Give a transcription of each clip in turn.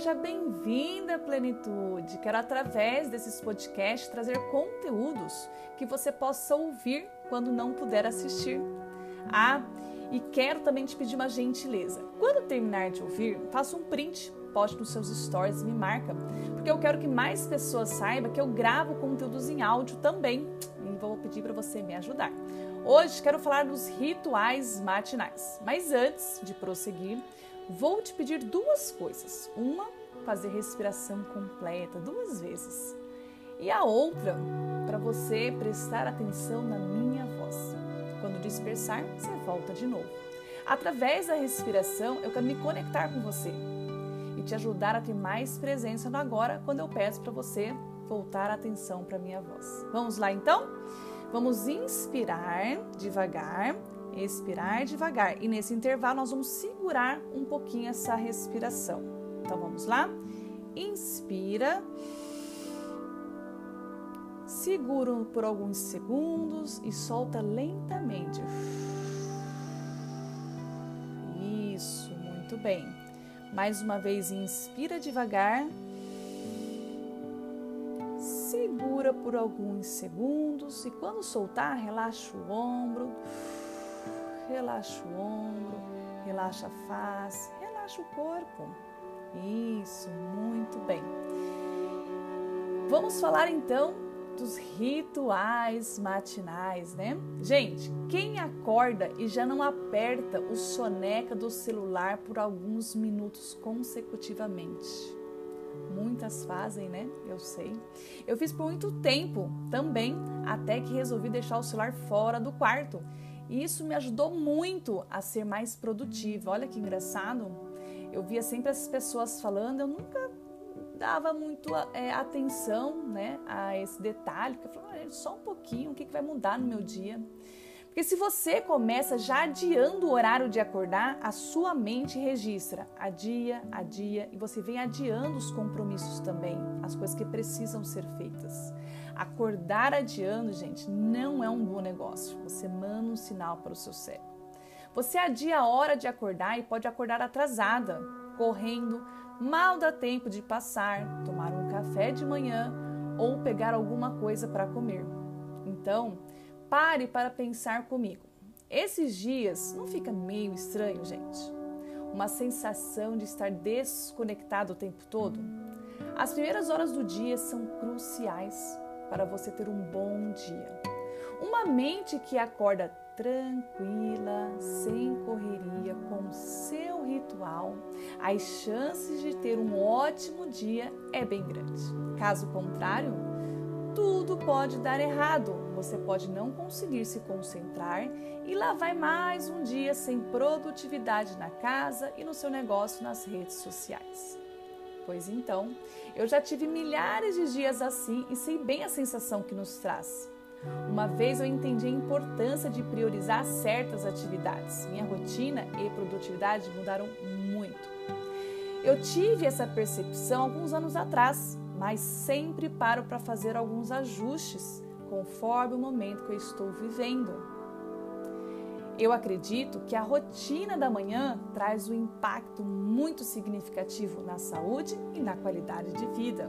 Seja bem-vinda, plenitude. Quero, através desses podcasts, trazer conteúdos que você possa ouvir quando não puder assistir. Ah, e quero também te pedir uma gentileza. Quando terminar de ouvir, faça um print, poste nos seus stories e me marca, porque eu quero que mais pessoas saibam que eu gravo conteúdos em áudio também e vou pedir para você me ajudar. Hoje quero falar dos rituais matinais, mas antes de prosseguir, vou te pedir duas coisas. Uma, fazer respiração completa duas vezes, e a outra, para você prestar atenção na minha voz. Quando dispersar, você volta de novo. Através da respiração, eu quero me conectar com você e te ajudar a ter mais presença no agora quando eu peço para você voltar a atenção para minha voz. Vamos lá então? Vamos inspirar devagar, expirar devagar e nesse intervalo nós vamos segurar um pouquinho essa respiração. Então vamos lá? Inspira. Segura por alguns segundos e solta lentamente. Isso, muito bem. Mais uma vez, inspira devagar. Segura por alguns segundos e quando soltar, relaxa o ombro, relaxa o ombro, relaxa a face, relaxa o corpo. Isso, muito bem. Vamos falar então dos rituais matinais, né? Gente, quem acorda e já não aperta o soneca do celular por alguns minutos consecutivamente? Muitas fazem, né? Eu sei. Eu fiz por muito tempo também, até que resolvi deixar o celular fora do quarto. E isso me ajudou muito a ser mais produtiva. Olha que engraçado. Eu via sempre as pessoas falando, eu nunca dava muito é, atenção né, a esse detalhe, porque eu falava, só um pouquinho, o que, que vai mudar no meu dia? Porque se você começa já adiando o horário de acordar, a sua mente registra a dia, a dia, e você vem adiando os compromissos também, as coisas que precisam ser feitas. Acordar adiando, gente, não é um bom negócio. Você manda um sinal para o seu cérebro. Você adia a hora de acordar e pode acordar atrasada, correndo, mal dá tempo de passar, tomar um café de manhã ou pegar alguma coisa para comer. Então, pare para pensar comigo. Esses dias não fica meio estranho, gente? Uma sensação de estar desconectado o tempo todo? As primeiras horas do dia são cruciais para você ter um bom dia. Uma mente que acorda tranquila, sem correria, com seu ritual, as chances de ter um ótimo dia é bem grande. Caso contrário, tudo pode dar errado. Você pode não conseguir se concentrar e lá vai mais um dia sem produtividade na casa e no seu negócio nas redes sociais. Pois então, eu já tive milhares de dias assim e sei bem a sensação que nos traz. Uma vez eu entendi a importância de priorizar certas atividades. Minha rotina e produtividade mudaram muito. Eu tive essa percepção alguns anos atrás, mas sempre paro para fazer alguns ajustes conforme o momento que eu estou vivendo. Eu acredito que a rotina da manhã traz um impacto muito significativo na saúde e na qualidade de vida.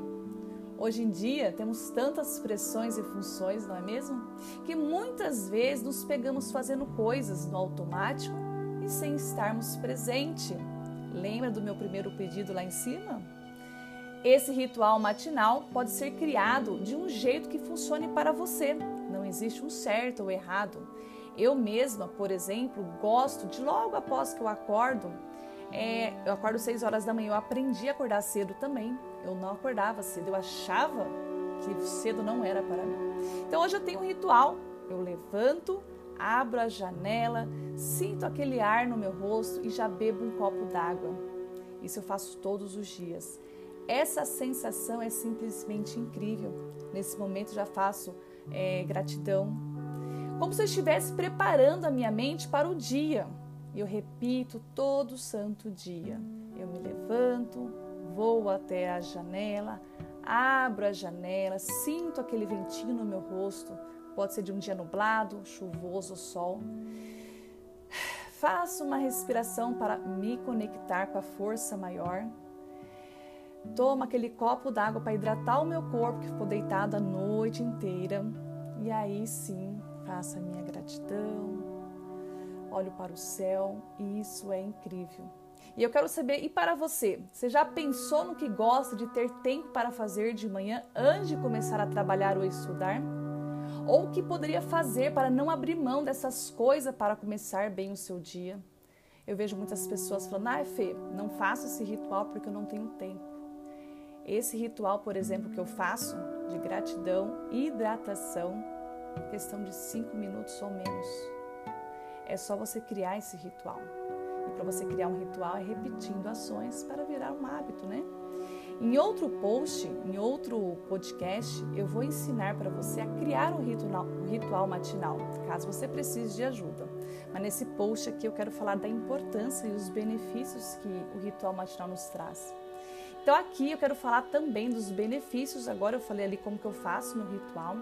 Hoje em dia temos tantas pressões e funções, não é mesmo? Que muitas vezes nos pegamos fazendo coisas no automático e sem estarmos presente. Lembra do meu primeiro pedido lá em cima? Esse ritual matinal pode ser criado de um jeito que funcione para você. Não existe um certo ou errado. Eu mesma, por exemplo, gosto de logo após que eu acordo, é, eu acordo 6 horas da manhã, eu aprendi a acordar cedo também. Eu não acordava cedo, eu achava que cedo não era para mim. Então hoje eu tenho um ritual. Eu levanto, abro a janela, sinto aquele ar no meu rosto e já bebo um copo d'água. Isso eu faço todos os dias. Essa sensação é simplesmente incrível. Nesse momento já faço é, gratidão, como se eu estivesse preparando a minha mente para o dia. Eu repito todo santo dia. Eu me levanto, vou até a janela, abro a janela, sinto aquele ventinho no meu rosto. Pode ser de um dia nublado, chuvoso, sol. Faço uma respiração para me conectar com a força maior. Toma aquele copo d'água para hidratar o meu corpo que ficou deitado a noite inteira. E aí sim, faça a minha gratidão. Olho para o céu e isso é incrível. E eu quero saber, e para você? Você já pensou no que gosta de ter tempo para fazer de manhã antes de começar a trabalhar ou estudar? Ou o que poderia fazer para não abrir mão dessas coisas para começar bem o seu dia? Eu vejo muitas pessoas falando: ah, Fê, não faço esse ritual porque eu não tenho tempo. Esse ritual, por exemplo, que eu faço de gratidão e hidratação, questão de cinco minutos ou menos. É só você criar esse ritual. E para você criar um ritual é repetindo ações para virar um hábito, né? Em outro post, em outro podcast, eu vou ensinar para você a criar um ritual, um ritual matinal, caso você precise de ajuda. Mas nesse post aqui eu quero falar da importância e os benefícios que o ritual matinal nos traz. Então aqui eu quero falar também dos benefícios. Agora eu falei ali como que eu faço no ritual.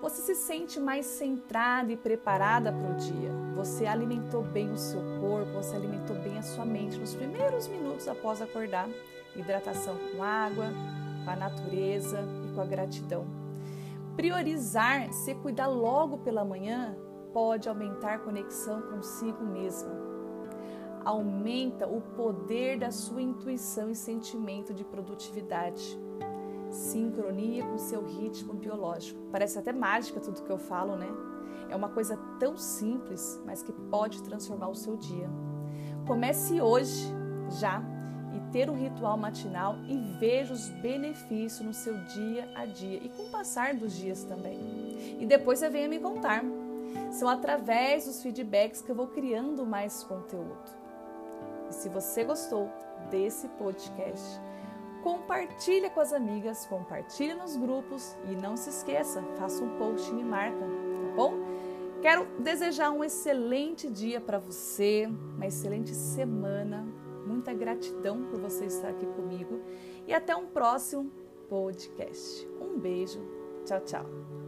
Você se sente mais centrada e preparada para o dia. Você alimentou bem o seu corpo, você alimentou bem a sua mente nos primeiros minutos após acordar. Hidratação com água, com a natureza e com a gratidão. Priorizar, se cuidar logo pela manhã, pode aumentar a conexão consigo mesma aumenta o poder da sua intuição e sentimento de produtividade. Sincronia com seu ritmo biológico. Parece até mágica tudo que eu falo, né? É uma coisa tão simples, mas que pode transformar o seu dia. Comece hoje, já, e ter um ritual matinal e veja os benefícios no seu dia a dia e com o passar dos dias também. E depois você venha me contar. São através dos feedbacks que eu vou criando mais conteúdo. E se você gostou desse podcast, compartilha com as amigas, compartilha nos grupos e não se esqueça, faça um post e me marca, tá bom? Quero desejar um excelente dia para você, uma excelente semana. Muita gratidão por você estar aqui comigo e até um próximo podcast. Um beijo. Tchau, tchau.